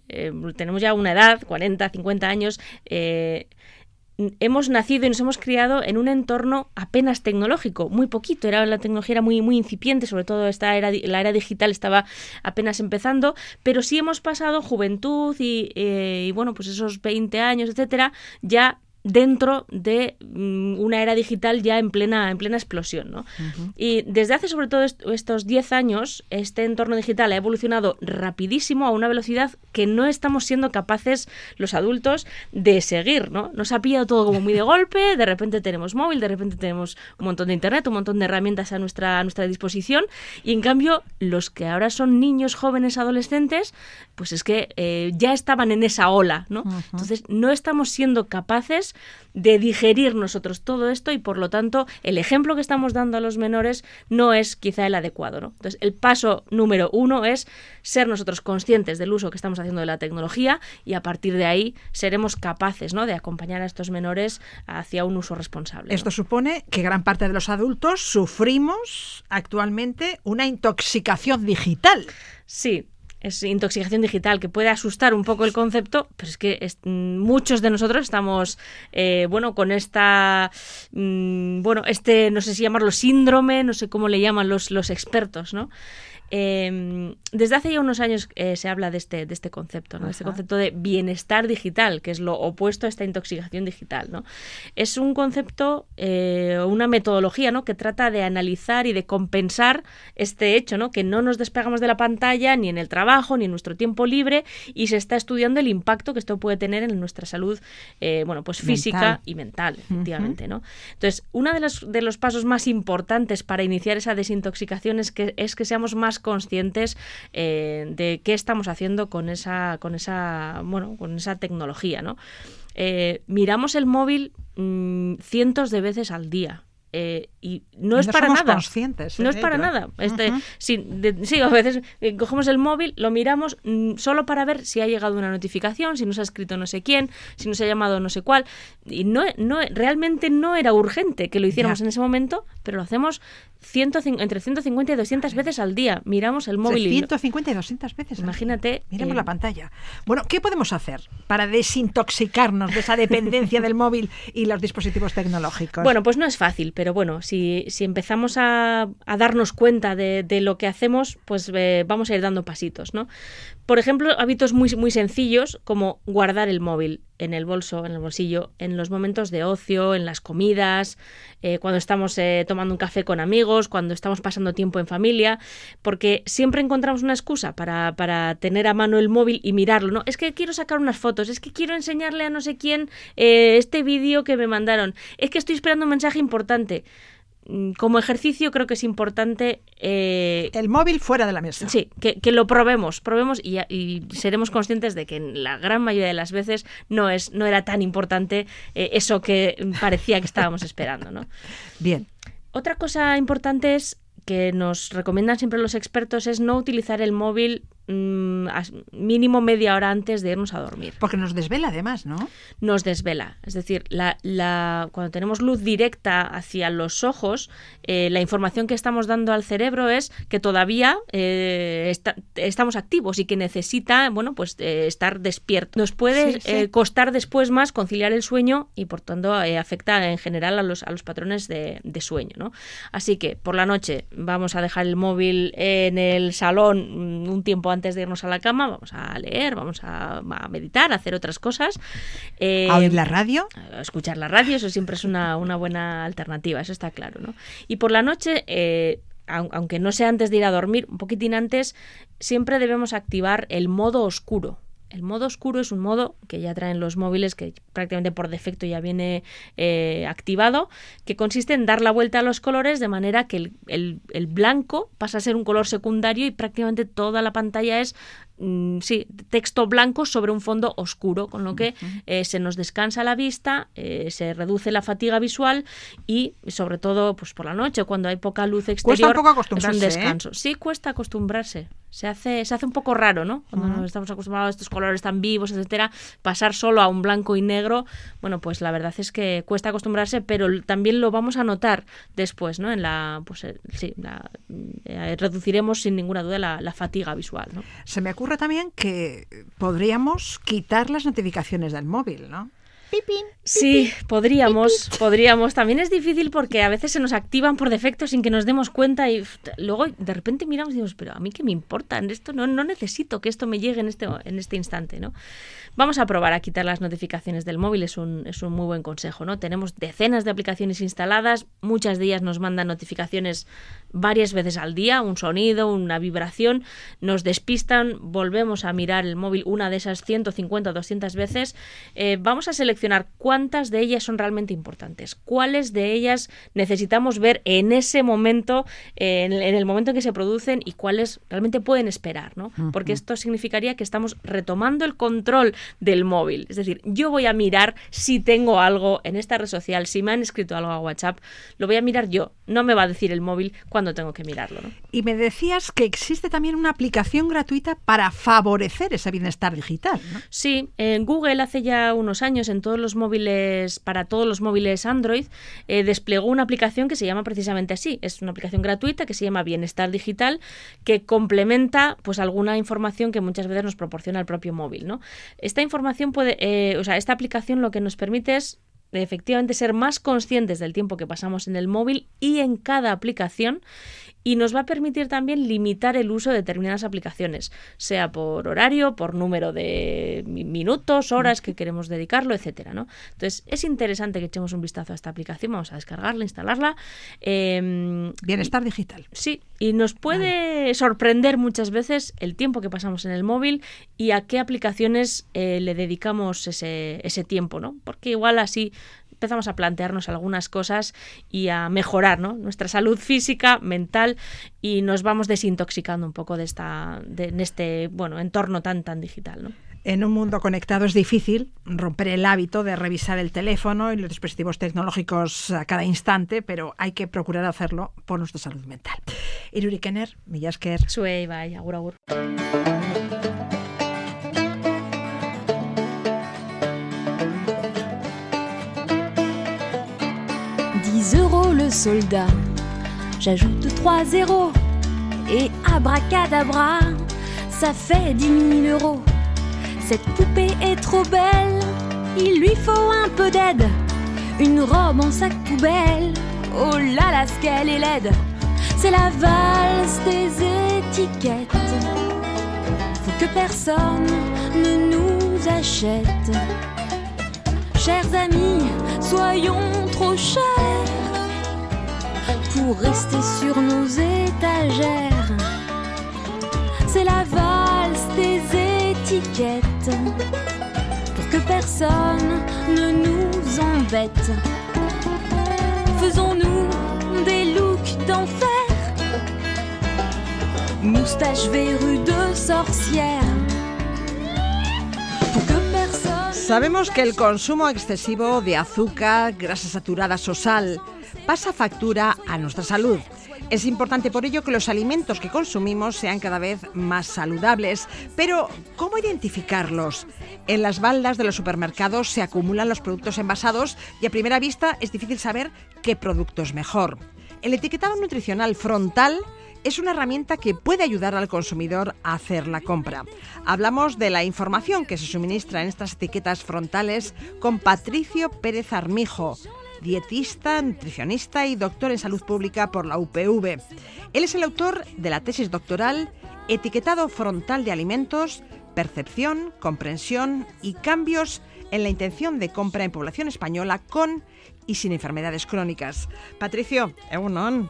[SPEAKER 7] tenemos ya una edad, 40, 50 años, hemos nacido y nos hemos criado en un entorno apenas tecnológico, muy poquito, era la tecnología era muy muy incipiente, sobre todo esta era la era digital estaba apenas empezando, pero sí hemos pasado juventud y, eh, bueno, pues esos 20 años, etcétera, ya dentro de mm, una era digital ya en plena en plena explosión, ¿no? Y desde hace sobre todo est- estos 10 años este entorno digital ha evolucionado rapidísimo a una velocidad que no estamos siendo capaces los adultos de seguir, ¿no? Nos ha pillado todo como muy de golpe, de repente tenemos móvil, de repente tenemos un montón de internet, un montón de herramientas a nuestra a nuestra disposición y en cambio los que ahora son niños, jóvenes, adolescentes, pues es que eh, ya estaban en esa ola, ¿no? Entonces no estamos siendo capaces de digerir nosotros todo esto y por lo tanto el ejemplo que estamos dando a los menores no es quizá el adecuado, ¿no? Entonces el paso número uno es ser nosotros conscientes del uso que estamos haciendo de la tecnología y a partir de ahí seremos capaces, ¿no? De acompañar a estos menores hacia un uso responsable. ¿no?
[SPEAKER 2] Esto supone que gran parte de los adultos sufrimos actualmente una intoxicación digital.
[SPEAKER 7] Sí, es intoxicación digital, que puede asustar un poco el concepto, pero es que mm, muchos de nosotros estamos, eh, bueno, con esta, mm, bueno, este, no sé si llamarlo síndrome, no sé cómo le llaman los, los expertos, ¿no? Eh, desde hace ya unos años eh, se habla de este, de este concepto, ¿no? Este concepto de bienestar digital, que es lo opuesto a esta intoxicación digital, ¿no? Es un concepto, eh, una metodología, ¿no? Que trata de analizar y de compensar este hecho, ¿no? Que no nos despegamos de la pantalla ni en el trabajo ni en nuestro tiempo libre y se está estudiando el impacto que esto puede tener en nuestra salud, eh, bueno, pues física
[SPEAKER 2] Mental.
[SPEAKER 7] y mental, efectivamente, ¿no? Entonces, uno de los, de los pasos más importantes para iniciar esa desintoxicación es que, es que seamos más conscientes eh, de qué estamos haciendo con esa, con esa, bueno, con esa tecnología, ¿no? Eh, miramos el móvil mm, cientos de veces al día. Eh, y no es
[SPEAKER 2] No
[SPEAKER 7] para
[SPEAKER 2] somos
[SPEAKER 7] nada.
[SPEAKER 2] conscientes
[SPEAKER 7] No es
[SPEAKER 2] de
[SPEAKER 7] para nada. Este,
[SPEAKER 2] Ujú.
[SPEAKER 7] sí, de- sí, a veces eh, cogemos el móvil, lo miramos mm, solo para ver si ha llegado una notificación, si nos ha escrito no sé quién, si nos ha llamado no sé cuál. Y no, no, realmente no era urgente que lo hiciéramos
[SPEAKER 2] Ya.
[SPEAKER 7] en ese momento, pero lo hacemos 105 entre 150 y 200 veces al día. Miramos el móvil y no-
[SPEAKER 2] 150 y 200 veces.
[SPEAKER 7] Imagínate,
[SPEAKER 2] Miremos
[SPEAKER 7] eh,
[SPEAKER 2] la pantalla. Bueno, ¿qué podemos hacer para desintoxicarnos de esa dependencia del móvil y los dispositivos tecnológicos?
[SPEAKER 7] Bueno, pues no es fácil, pero bueno, si, si empezamos a, darnos cuenta de, de lo que hacemos, pues eh, vamos a ir dando pasitos, ¿no? Por ejemplo, hábitos muy, muy sencillos como guardar el móvil en el bolso, en el bolsillo, en los momentos de ocio, en las comidas, eh, cuando estamos eh, tomando un café con amigos, cuando estamos pasando tiempo en familia, porque siempre encontramos una excusa para, para tener a mano el móvil y mirarlo, ¿no? Es que quiero sacar unas fotos, es que quiero enseñarle a no sé quién eh, este vídeo que me mandaron, es que estoy esperando un mensaje importante. Mm, Como ejercicio creo que es importante eh,
[SPEAKER 2] el móvil fuera de la mesa.
[SPEAKER 7] Sí, que, que lo probemos, probemos y seremos conscientes de que en la gran mayoría de las veces no es, no era tan importante eh, eso que parecía que estábamos [laughs] esperando, ¿no?
[SPEAKER 2] Bien.
[SPEAKER 7] Otra cosa importante es que nos recomiendan siempre los expertos es no utilizar el móvil mm, mínimo media hora antes de irnos a dormir.
[SPEAKER 2] Porque nos desvela además, ¿no?
[SPEAKER 7] Nos desvela. Es decir, la, la- cuando tenemos luz directa hacia los ojos, eh, la información que estamos dando al cerebro es que todavía eh, está- estamos activos y que necesita, bueno, pues eh, estar despierto. Nos puede
[SPEAKER 2] Sí, sí.
[SPEAKER 7] costar después más conciliar el sueño y por tanto afecta en general a los, a los patrones de, de sueño, ¿no? Así que por la noche vamos a dejar el móvil en el salón mm, un tiempo antes de irnos a la cama, vamos a leer, vamos a, a meditar, a hacer otras cosas. Eh,
[SPEAKER 2] A oír la radio.
[SPEAKER 7] a escuchar la radio, eso siempre es una, una buena alternativa, eso está claro, ¿no? Y por la noche, eh, au- aunque no sea antes de ir a dormir, un poquitín antes, siempre debemos activar el modo oscuro. El modo oscuro es un modo que ya traen los móviles, que prácticamente por defecto ya viene eh, activado, que consiste en dar la vuelta a los colores de manera que el, el- el blanco pasa a ser un color secundario y prácticamente toda la pantalla es mm, sí, texto blanco sobre un fondo oscuro, con lo que eh, se nos descansa la vista, eh, se reduce la fatiga visual y sobre todo pues por la noche cuando hay poca luz exterior
[SPEAKER 2] un poco
[SPEAKER 7] es
[SPEAKER 2] acostumbrarse,
[SPEAKER 7] un
[SPEAKER 2] ¿eh?
[SPEAKER 7] descanso. Sí, cuesta acostumbrarse. Se hace, se hace un poco raro, ¿no? Cuando nos estamos acostumbrados a estos colores tan vivos, etcétera, pasar solo a un blanco y negro, bueno, pues la verdad es que cuesta acostumbrarse, pero también lo vamos a notar después, ¿no? En la, pues eh, sí, la- eh, reduciremos sin ninguna duda la, la fatiga visual, ¿no?
[SPEAKER 2] Se me ocurre también que podríamos quitar las notificaciones del móvil, ¿no?
[SPEAKER 7] Sí, podríamos, podríamos. También es difícil porque a veces se nos activan por defecto sin que nos demos cuenta y luego de repente miramos y decimos, pero a mí qué me importa, esto no, no necesito que esto me llegue en este, en este instante, ¿no? Vamos a probar a quitar las notificaciones del móvil, es un, es un muy buen consejo, ¿no? Tenemos decenas de aplicaciones instaladas, muchas de ellas nos mandan notificaciones varias veces al día, un sonido, una vibración, nos despistan, volvemos a mirar el móvil una de esas 150 o 200 veces, eh, vamos a seleccionar cuántas de ellas son realmente importantes, cuáles de ellas necesitamos ver en ese momento, en, el- en el momento en que se producen y cuáles realmente pueden esperar, ¿no? Porque esto significaría que estamos retomando el control del móvil. Es decir, yo voy a mirar si tengo algo en esta red social, si me han escrito algo a WhatsApp, lo voy a mirar yo. No me va a decir el móvil cuando tengo que mirarlo, ¿no?
[SPEAKER 2] Y me decías que existe también una aplicación gratuita para favorecer ese bienestar digital, ¿no?
[SPEAKER 7] Sí, en Google hace ya unos años en todos los móviles, para todos los móviles Android, eh, desplegó una aplicación que se llama precisamente así. Es una aplicación gratuita que se llama Bienestar Digital, que complementa pues alguna información que muchas veces nos proporciona el propio móvil, ¿no? Esta información puede, eh, o sea, esta aplicación lo que nos permite es efectivamente ser más conscientes del tiempo que pasamos en el móvil y en cada aplicación y nos va a permitir también limitar el uso de determinadas aplicaciones, sea por horario, por número de mi- minutos, horas que queremos dedicarlo, etcétera, ¿no? Entonces, es interesante que echemos un vistazo a esta aplicación, vamos a descargarla, instalarla. em,
[SPEAKER 2] Bienestar digital.
[SPEAKER 7] Sí, y nos puede sorprender muchas veces el tiempo que pasamos en el móvil y a qué aplicaciones eh, le dedicamos ese, ese tiempo, ¿no? Porque igual así empezamos a plantearnos algunas cosas y a mejorar ¿no? nuestra salud física, mental y nos vamos desintoxicando un poco de esta de, en este bueno entorno tan tan digital, ¿no?
[SPEAKER 2] En un mundo conectado es difícil romper el hábito de revisar el teléfono y los dispositivos tecnológicos a cada instante, pero hay que procurar hacerlo por nuestra salud mental. Iruri Kenner, Millasker.
[SPEAKER 7] Suey, bai, agur agur.
[SPEAKER 8] Soldat. J'ajoute 3 zéros et abracadabra, ça fait 10 000 euros. Cette poupée est trop belle, il lui faut un peu d'aide. Une robe en sac poubelle, oh là là, ce qu'elle est laide. C'est la valse des étiquettes. Faut que personne ne nous achète. Chers amis, soyons trop chers pour rester sur nos étagères. C'est la valse des étiquettes pour que personne ne nous embête. Faisons-nous des looks d'enfer, moustache verrue de sorcière.
[SPEAKER 2] Sabemos que el consumo excesivo de azúcar, grasas saturadas o sal pasa factura a nuestra salud. Es importante por ello que los alimentos que consumimos sean cada vez más saludables. Pero, ¿cómo identificarlos? En las baldas de los supermercados se acumulan los productos envasados y a primera vista es difícil saber qué producto es mejor. El etiquetado nutricional frontal es una herramienta que puede ayudar al consumidor a hacer la compra. Hablamos de la información que se suministra en estas etiquetas frontales con Patricio Pérez Armijo, dietista, nutricionista y doctor en salud pública por la UPV. Él es el autor de la tesis doctoral Etiquetado frontal de alimentos, percepción, comprensión y cambios en la intención de compra en población española con y sin enfermedades crónicas. Patricio, egunon.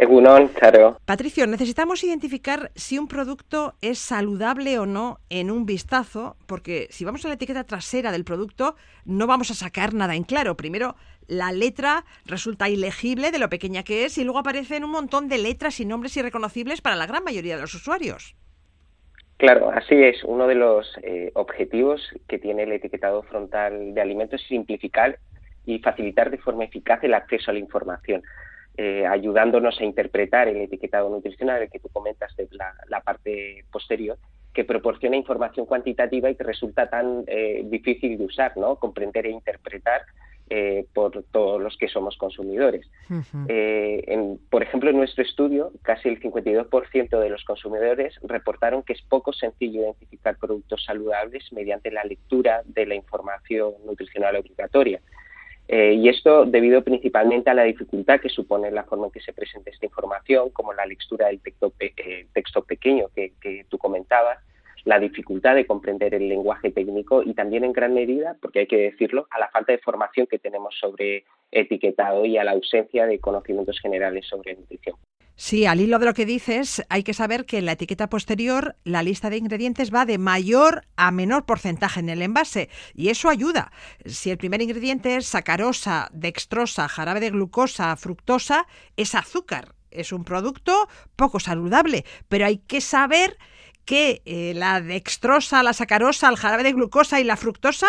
[SPEAKER 9] Egunon, claro.
[SPEAKER 2] Patricio, necesitamos identificar si un producto es saludable o no en un vistazo, porque si vamos a la etiqueta trasera del producto, no vamos a sacar nada en claro. Primero, la letra resulta ilegible de lo pequeña que es y luego aparecen un montón de letras y nombres irreconocibles para la gran mayoría de los usuarios.
[SPEAKER 9] Claro, así es. Uno de los eh, objetivos que tiene el etiquetado frontal de alimentos es simplificar y facilitar de forma eficaz el acceso a la información. Eh, ayudándonos a interpretar el etiquetado nutricional, el que tú comentas de la, parte posterior, que proporciona información cuantitativa y que resulta tan eh, difícil de usar, ¿no? comprender e interpretar eh, por todos los que somos consumidores. por ejemplo, en nuestro estudio, casi el 52% de los consumidores reportaron que es poco sencillo identificar productos saludables mediante la lectura de la información nutricional obligatoria. Eh, y esto debido principalmente a la dificultad que supone la forma en que se presenta esta información, como la lectura del texto, eh, texto pequeño que, que, tú comentabas, la dificultad de comprender el lenguaje técnico y también en gran medida, porque hay que decirlo, a la falta de formación que tenemos sobre etiquetado y a la ausencia de conocimientos generales sobre nutrición.
[SPEAKER 2] Sí, al hilo de lo que dices, hay que saber que en la etiqueta posterior la lista de ingredientes va de mayor a menor porcentaje en el envase y eso ayuda. Si el primer ingrediente es sacarosa, dextrosa, jarabe de glucosa, fructosa, es azúcar. Es un producto poco saludable, pero hay que saber que eh, la dextrosa, la sacarosa, el jarabe de glucosa y la fructosa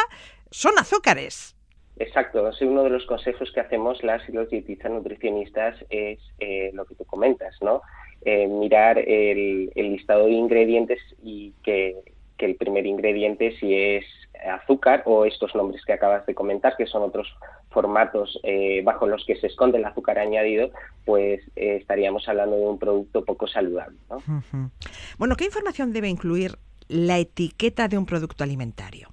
[SPEAKER 2] son azúcares.
[SPEAKER 9] Exacto, uno de los consejos que hacemos las y los dietistas nutricionistas es eh, lo que tú comentas, ¿no? Eh, mirar el, listado de ingredientes y que, el primer ingrediente si es azúcar o estos nombres que acabas de comentar, que son otros formatos eh, bajo los que se esconde el azúcar añadido, pues estaríamos hablando de un producto poco saludable. ¿no?
[SPEAKER 2] Bueno, ¿qué información debe incluir la etiqueta de un producto alimentario?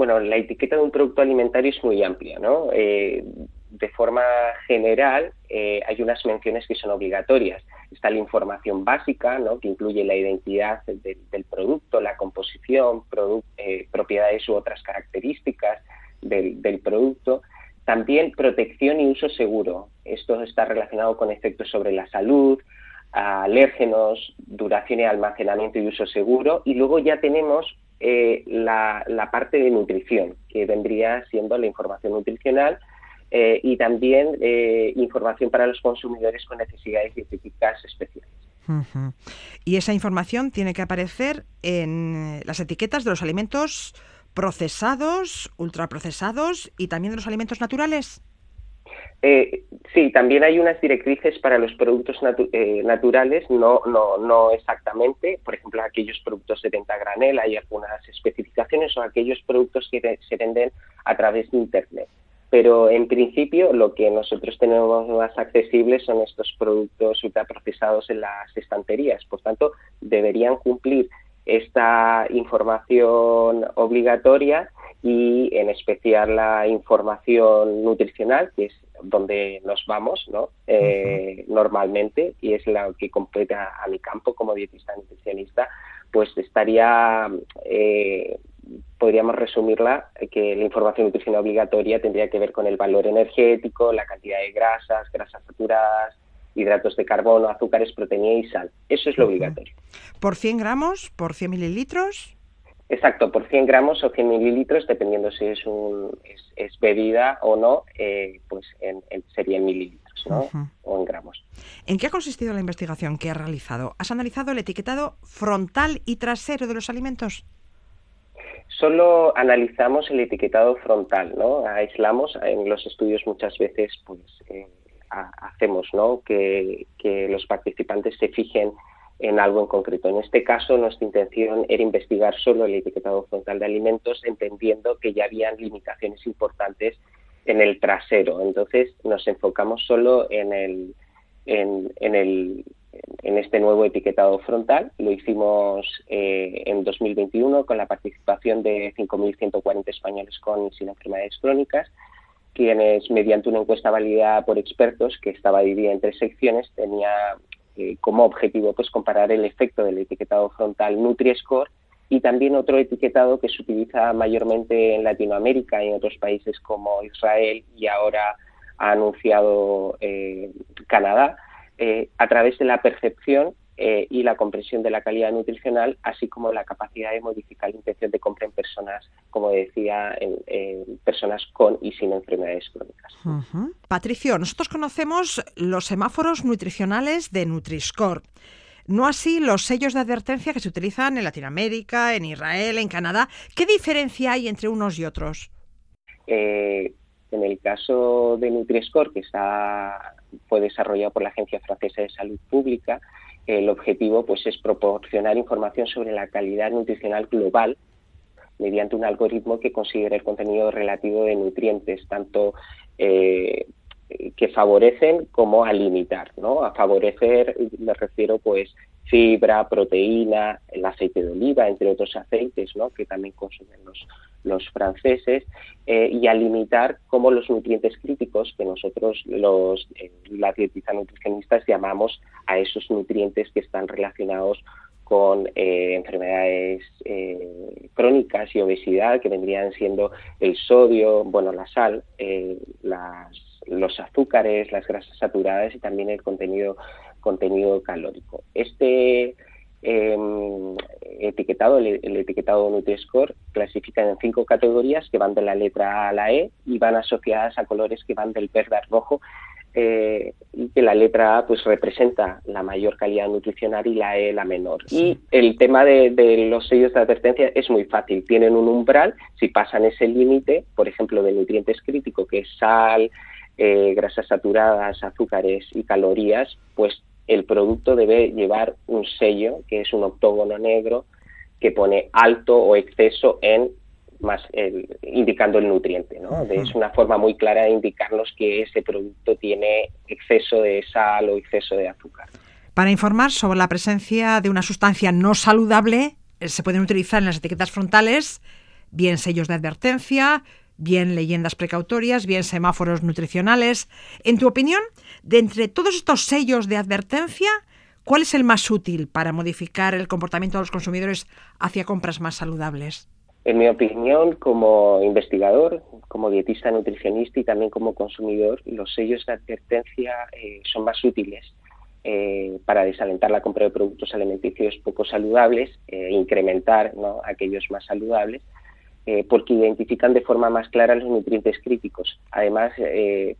[SPEAKER 9] Bueno, la etiqueta de un producto alimentario es muy amplia, ¿no? Eh, de forma general, eh, hay unas menciones que son obligatorias. Está la información básica, ¿no? que incluye la identidad del producto, la composición, eh, propiedades u otras características del, del, producto. También protección y uso seguro. Esto está relacionado con efectos sobre la salud, alérgenos, duración y almacenamiento y uso seguro. Y luego ya tenemos eh, la, parte de nutrición, que vendría siendo la información nutricional eh, y también eh, información para los consumidores con necesidades dietéticas especiales.
[SPEAKER 2] Y esa información tiene que aparecer en las etiquetas de los alimentos procesados, ultraprocesados y también de los alimentos naturales.
[SPEAKER 9] Eh, sí, también hay unas directrices para los productos eh, naturales, no, no, no exactamente. Por ejemplo, aquellos productos de venta granel hay algunas especificaciones o aquellos productos que se venden a través de Internet. Pero en principio lo que nosotros tenemos más accesible son estos productos ultraprocesados en las estanterías. Por tanto, deberían cumplir esta información obligatoria y en especial la información nutricional, que es donde nos vamos ¿no? Eh, normalmente y es la que completa a mi campo como dietista nutricionista, pues estaría, eh, podríamos resumirla, que la información nutricional obligatoria tendría que ver con el valor energético, la cantidad de grasas, grasas saturadas, hidratos de carbono, azúcares, proteína y sal. Eso es lo obligatorio.
[SPEAKER 2] ¿Por 100 gramos? ¿Por 100 mililitros?
[SPEAKER 9] Exacto, por 100 gramos o 100 mililitros, dependiendo si es, un, es, bebida o no, eh, pues en, sería en mililitros ¿no? o en gramos.
[SPEAKER 2] ¿En qué ha consistido la investigación que has realizado? ¿Has analizado el etiquetado frontal y trasero de los alimentos?
[SPEAKER 9] Solo analizamos el etiquetado frontal, ¿no? Aislamos en los estudios muchas veces, pues, eh, hacemos, ¿no? Que, que los participantes se fijen en algo en concreto. En este caso, nuestra intención era investigar solo el etiquetado frontal de alimentos, entendiendo que ya habían limitaciones importantes en el trasero. Entonces, nos enfocamos solo en el, en, el, en este nuevo etiquetado frontal. Lo hicimos eh, en 2021 con la participación de 5.140 españoles con sin enfermedades crónicas, quienes, mediante una encuesta validada por expertos, que estaba dividida en tres secciones, tenía eh, como objetivo pues comparar el efecto del etiquetado frontal Nutri-Score y también otro etiquetado que se utiliza mayormente en Latinoamérica y en otros países como Israel y ahora ha anunciado eh, Canadá, eh, a través de la percepción eh, y la comprensión de la calidad nutricional, así como la capacidad de modificar la intención de compra en personas, como decía, en, personas con y sin enfermedades crónicas.
[SPEAKER 2] Patricio, nosotros conocemos los semáforos nutricionales de Nutri-Score. No así los sellos de advertencia que se utilizan en Latinoamérica, en Israel, en Canadá. ¿Qué diferencia hay entre unos y otros?
[SPEAKER 9] Eh, en el caso de Nutri-Score, que está, fue desarrollado por la Agencia Francesa de Salud Pública, el objetivo pues, es proporcionar información sobre la calidad nutricional global mediante un algoritmo que considera el contenido relativo de nutrientes, tanto eh, que favorecen como a limitar, ¿no? A favorecer me refiero pues fibra, proteína, el aceite de oliva, entre otros aceites, ¿no? Que también consumen los, los franceses, eh, y a limitar como los nutrientes críticos que nosotros los eh, las dietistas nutricionistas llamamos a esos nutrientes que están relacionados con eh, enfermedades crónicas y obesidad que vendrían siendo el sodio, bueno, la sal, los azúcares, las grasas saturadas y también el contenido, contenido calórico. Este em, etiquetado, el, etiquetado Nutri-Score, clasifica en cinco categorías que van de la letra A a la E y van asociadas a colores que van del verde al rojo eh, y que la letra A pues representa la mayor calidad nutricional y la E la menor. Y el tema de, de, los sellos de advertencia es muy fácil. Tienen un umbral, si pasan ese límite, por ejemplo, de nutrientes críticos, que es sal, eh, grasas saturadas, azúcares y calorías, pues el producto debe llevar un sello, que es un octógono negro, que pone alto o exceso en más indicando el nutriente. ¿no? Es una forma muy clara de indicarnos que ese producto tiene exceso de sal o exceso de azúcar.
[SPEAKER 2] Para informar sobre la presencia de una sustancia no saludable, eh, se pueden utilizar en las etiquetas frontales bien sellos de advertencia, bien leyendas precautorias, bien semáforos nutricionales. En tu opinión, de entre todos estos sellos de advertencia, ¿cuál es el más útil para modificar el comportamiento de los consumidores hacia compras más saludables?
[SPEAKER 9] En mi opinión, como investigador, como dietista nutricionista y también como consumidor, los sellos de advertencia eh, son más útiles eh, para desalentar la compra de productos alimenticios poco saludables, e incrementar aquellos más saludables, eh, porque identifican de forma más clara los nutrientes críticos. Además, eh,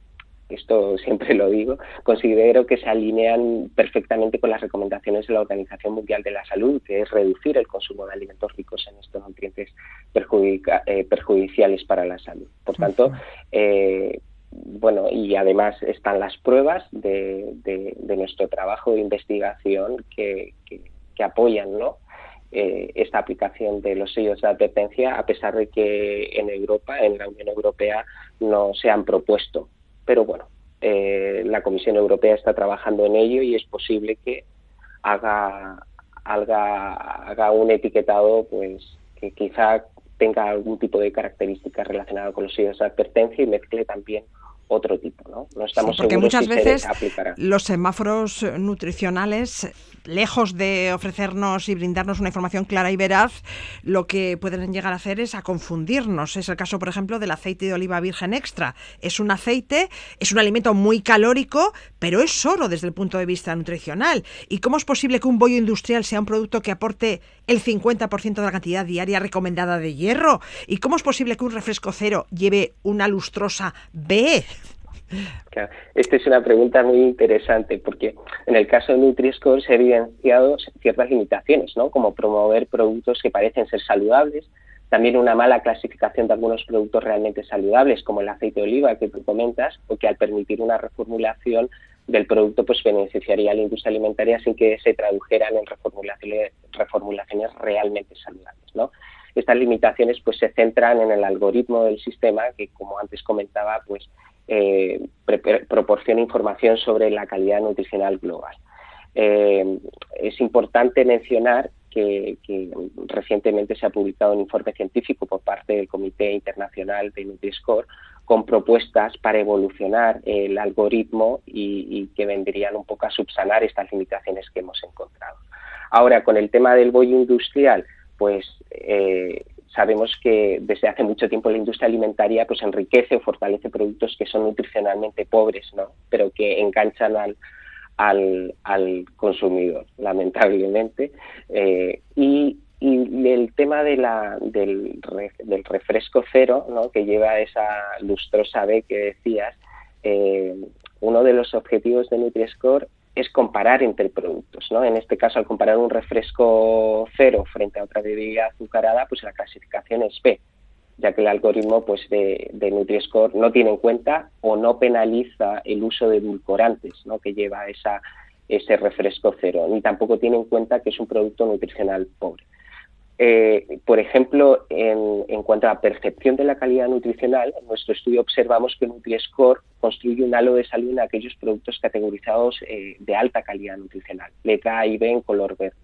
[SPEAKER 9] esto siempre lo digo, considero que se alinean perfectamente con las recomendaciones de la Organización Mundial de la Salud, que es reducir el consumo de alimentos ricos en estos nutrientes eh, perjudiciales para la salud. Por tanto, bueno, y además están las pruebas de, nuestro trabajo de investigación que, que apoyan, ¿no? Eh, esta aplicación de los sellos de advertencia, a pesar de que en Europa, en la Unión Europea, no se han propuesto. Pero bueno, eh, la Comisión Europea está trabajando en ello y es posible que haga, haga, haga un etiquetado pues que quizá tenga algún tipo de características relacionadas con los sellos de advertencia y mezcle también otro tipo, ¿no? No estamos
[SPEAKER 2] porque muchas veces los semáforos nutricionales lejos de ofrecernos y brindarnos una información clara y veraz, lo que pueden llegar a hacer es a confundirnos. Es el caso, por ejemplo, del aceite de oliva virgen extra. Es un aceite, es un alimento muy calórico, pero es solo desde el punto de vista nutricional. ¿Y cómo es posible que un bollo industrial sea un producto que aporte el 50% de la cantidad diaria recomendada de hierro? ¿Y cómo es posible que un refresco cero lleve una lustrosa B?
[SPEAKER 9] Esta es una pregunta muy interesante porque en el caso de Nutri-Score se han evidenciado ciertas limitaciones, ¿no? como promover productos que parecen ser saludables, también una mala clasificación de algunos productos realmente saludables, como el aceite de oliva que tú comentas, o que al permitir una reformulación del producto pues beneficiaría a la industria alimentaria sin que se tradujeran en reformulaciones, realmente saludables. ¿no? Estas limitaciones pues se centran en el algoritmo del sistema que, como antes comentaba, pues eh, proporciona información sobre la calidad nutricional global. Eh, es importante mencionar que, recientemente se ha publicado un informe científico por parte del Comité Internacional de Nutri-Score con propuestas para evolucionar el algoritmo y, que vendrían un poco a subsanar estas limitaciones que hemos encontrado. Ahora, con el tema del bollo industrial, pues eh, sabemos que desde hace mucho tiempo la industria alimentaria pues enriquece o fortalece productos que son nutricionalmente pobres, ¿no? pero que enganchan al, al, consumidor, lamentablemente. Eh, y, el tema del, del, refresco cero, ¿no? que lleva esa lustrosa B que decías, eh, uno de los objetivos de NutriScore es comparar entre productos. ¿no? En este caso, al comparar un refresco cero frente a otra bebida azucarada, pues la clasificación es B ya que el algoritmo pues, de, de Nutri-Score no tiene en cuenta o no penaliza el uso de edulcorantes ¿no? que lleva esa, ese refresco cero, ni tampoco tiene en cuenta que es un producto nutricional pobre. Eh, por ejemplo, en, cuanto a percepción de la calidad nutricional, en nuestro estudio observamos que Nutri-Score construye un halo de salud en aquellos productos categorizados eh, de alta calidad nutricional, letra A y B en color verde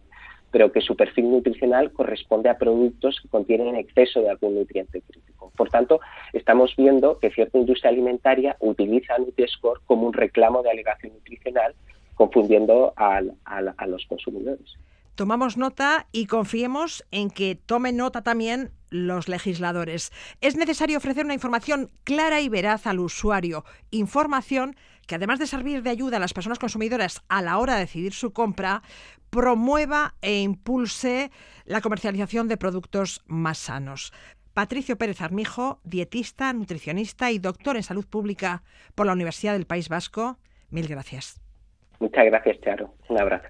[SPEAKER 9] pero que su perfil nutricional corresponde a productos que contienen exceso de algún nutriente crítico. Por tanto, estamos viendo que cierta industria alimentaria utiliza Nutri-Score como un reclamo de alegación nutricional, confundiendo a los consumidores.
[SPEAKER 2] Tomamos nota y confiemos en que tomen nota también los legisladores. Es necesario ofrecer una información clara y veraz al usuario, información que además de servir de ayuda a las personas consumidoras a la hora de decidir su compra, promueva e impulse la comercialización de productos más sanos. Patricio Pérez Armijo, dietista, nutricionista y doctor en salud pública por la Universidad del País Vasco, mil gracias.
[SPEAKER 9] Muchas gracias, Charo. Un abrazo.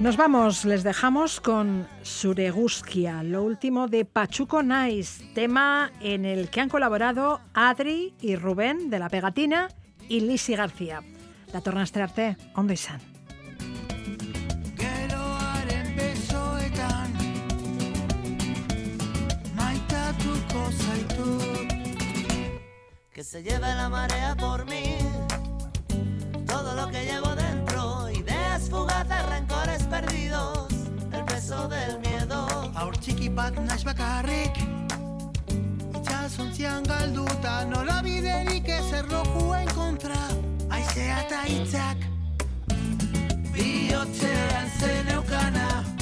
[SPEAKER 2] Nos vamos, les dejamos con Sureguskia, lo último de Pachuco Nice, tema en el que han colaborado Adri y Rubén de La Pegatina y Lisi García. La tornaste ¿dónde están?
[SPEAKER 10] Que se lleve la marea por mí. Todo lo que llevo dentro, ideas fugaces, rencores perdidos, el peso del miedo. Aur txiki bat naiz bakarrik, itxasontzian galduta, nola biderik ezer en kontra, aizea eta hitzak, bihotzean zen